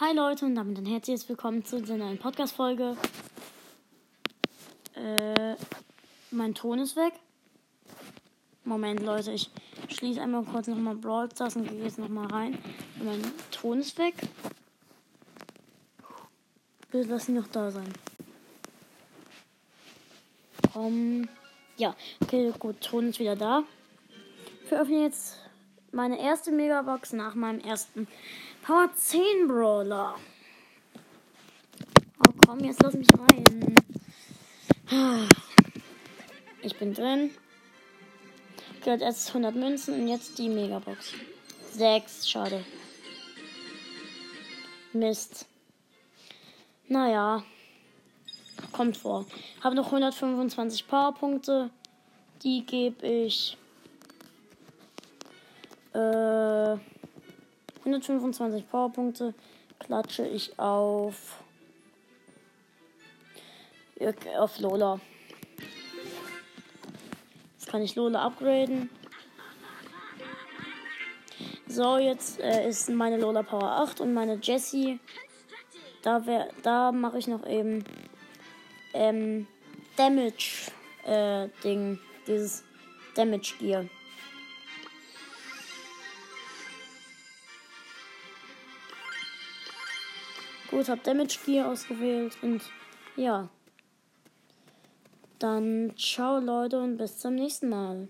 Hi Leute und damit ein herzliches Willkommen zu dieser neuen Podcast-Folge. Äh, mein Ton ist weg. Moment, Leute, ich schließe einmal kurz nochmal Brawl Stars und gehe jetzt nochmal rein. Mein Ton ist weg. Bitte lass ihn noch da sein. Um, ja, okay, gut, Ton ist wieder da. Wir öffnen jetzt meine erste Megabox nach meinem ersten Power 10 Brawler. Oh komm, jetzt lass mich rein. Ich bin drin. Als erstes 100 Münzen und jetzt die Megabox. 6, schade. Mist. Naja. Kommt vor. Habe noch 125 Powerpunkte. Die gebe ich. Äh. 125 Powerpunkte klatsche ich auf auf Lola. Jetzt kann ich Lola upgraden. So, jetzt äh, ist meine Lola Power 8 und meine Jessie. Da, da mache ich noch eben ähm, Damage äh, Ding. Dieses Damage Gear. Gut, hab Damage Gear ausgewählt und ja. Dann ciao Leute und bis zum nächsten Mal.